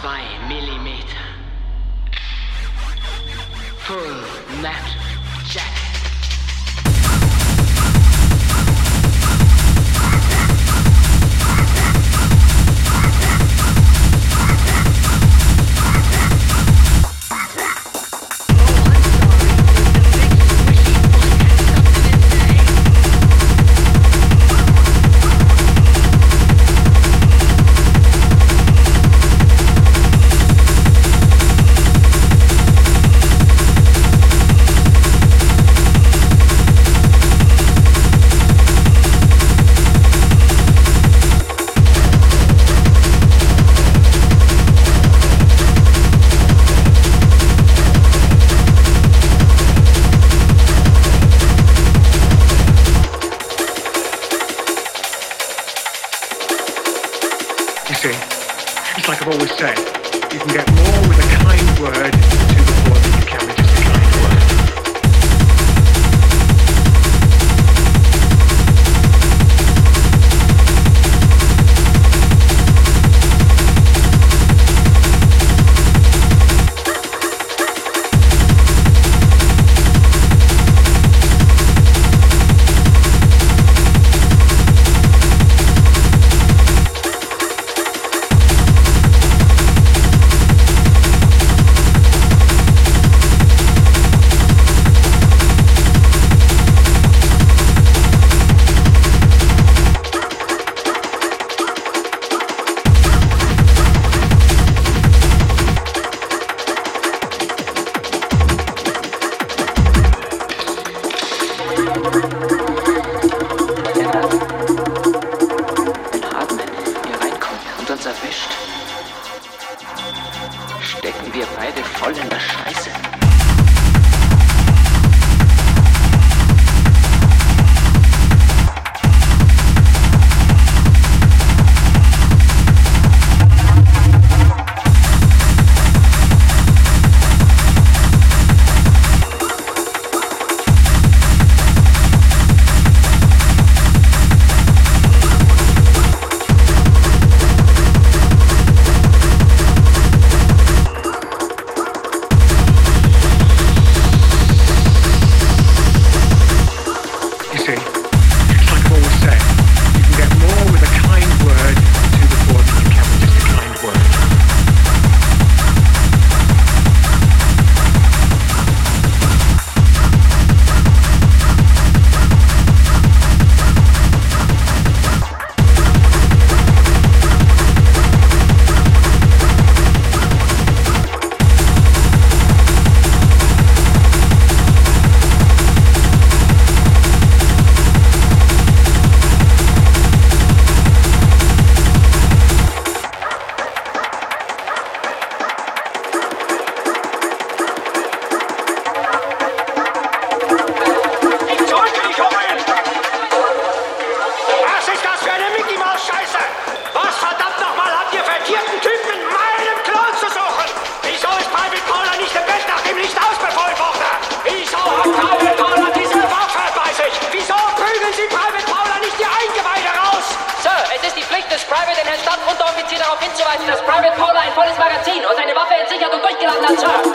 zwei Millimeter. Full Metal Jacket. Always said, you can get more with a kind word la church.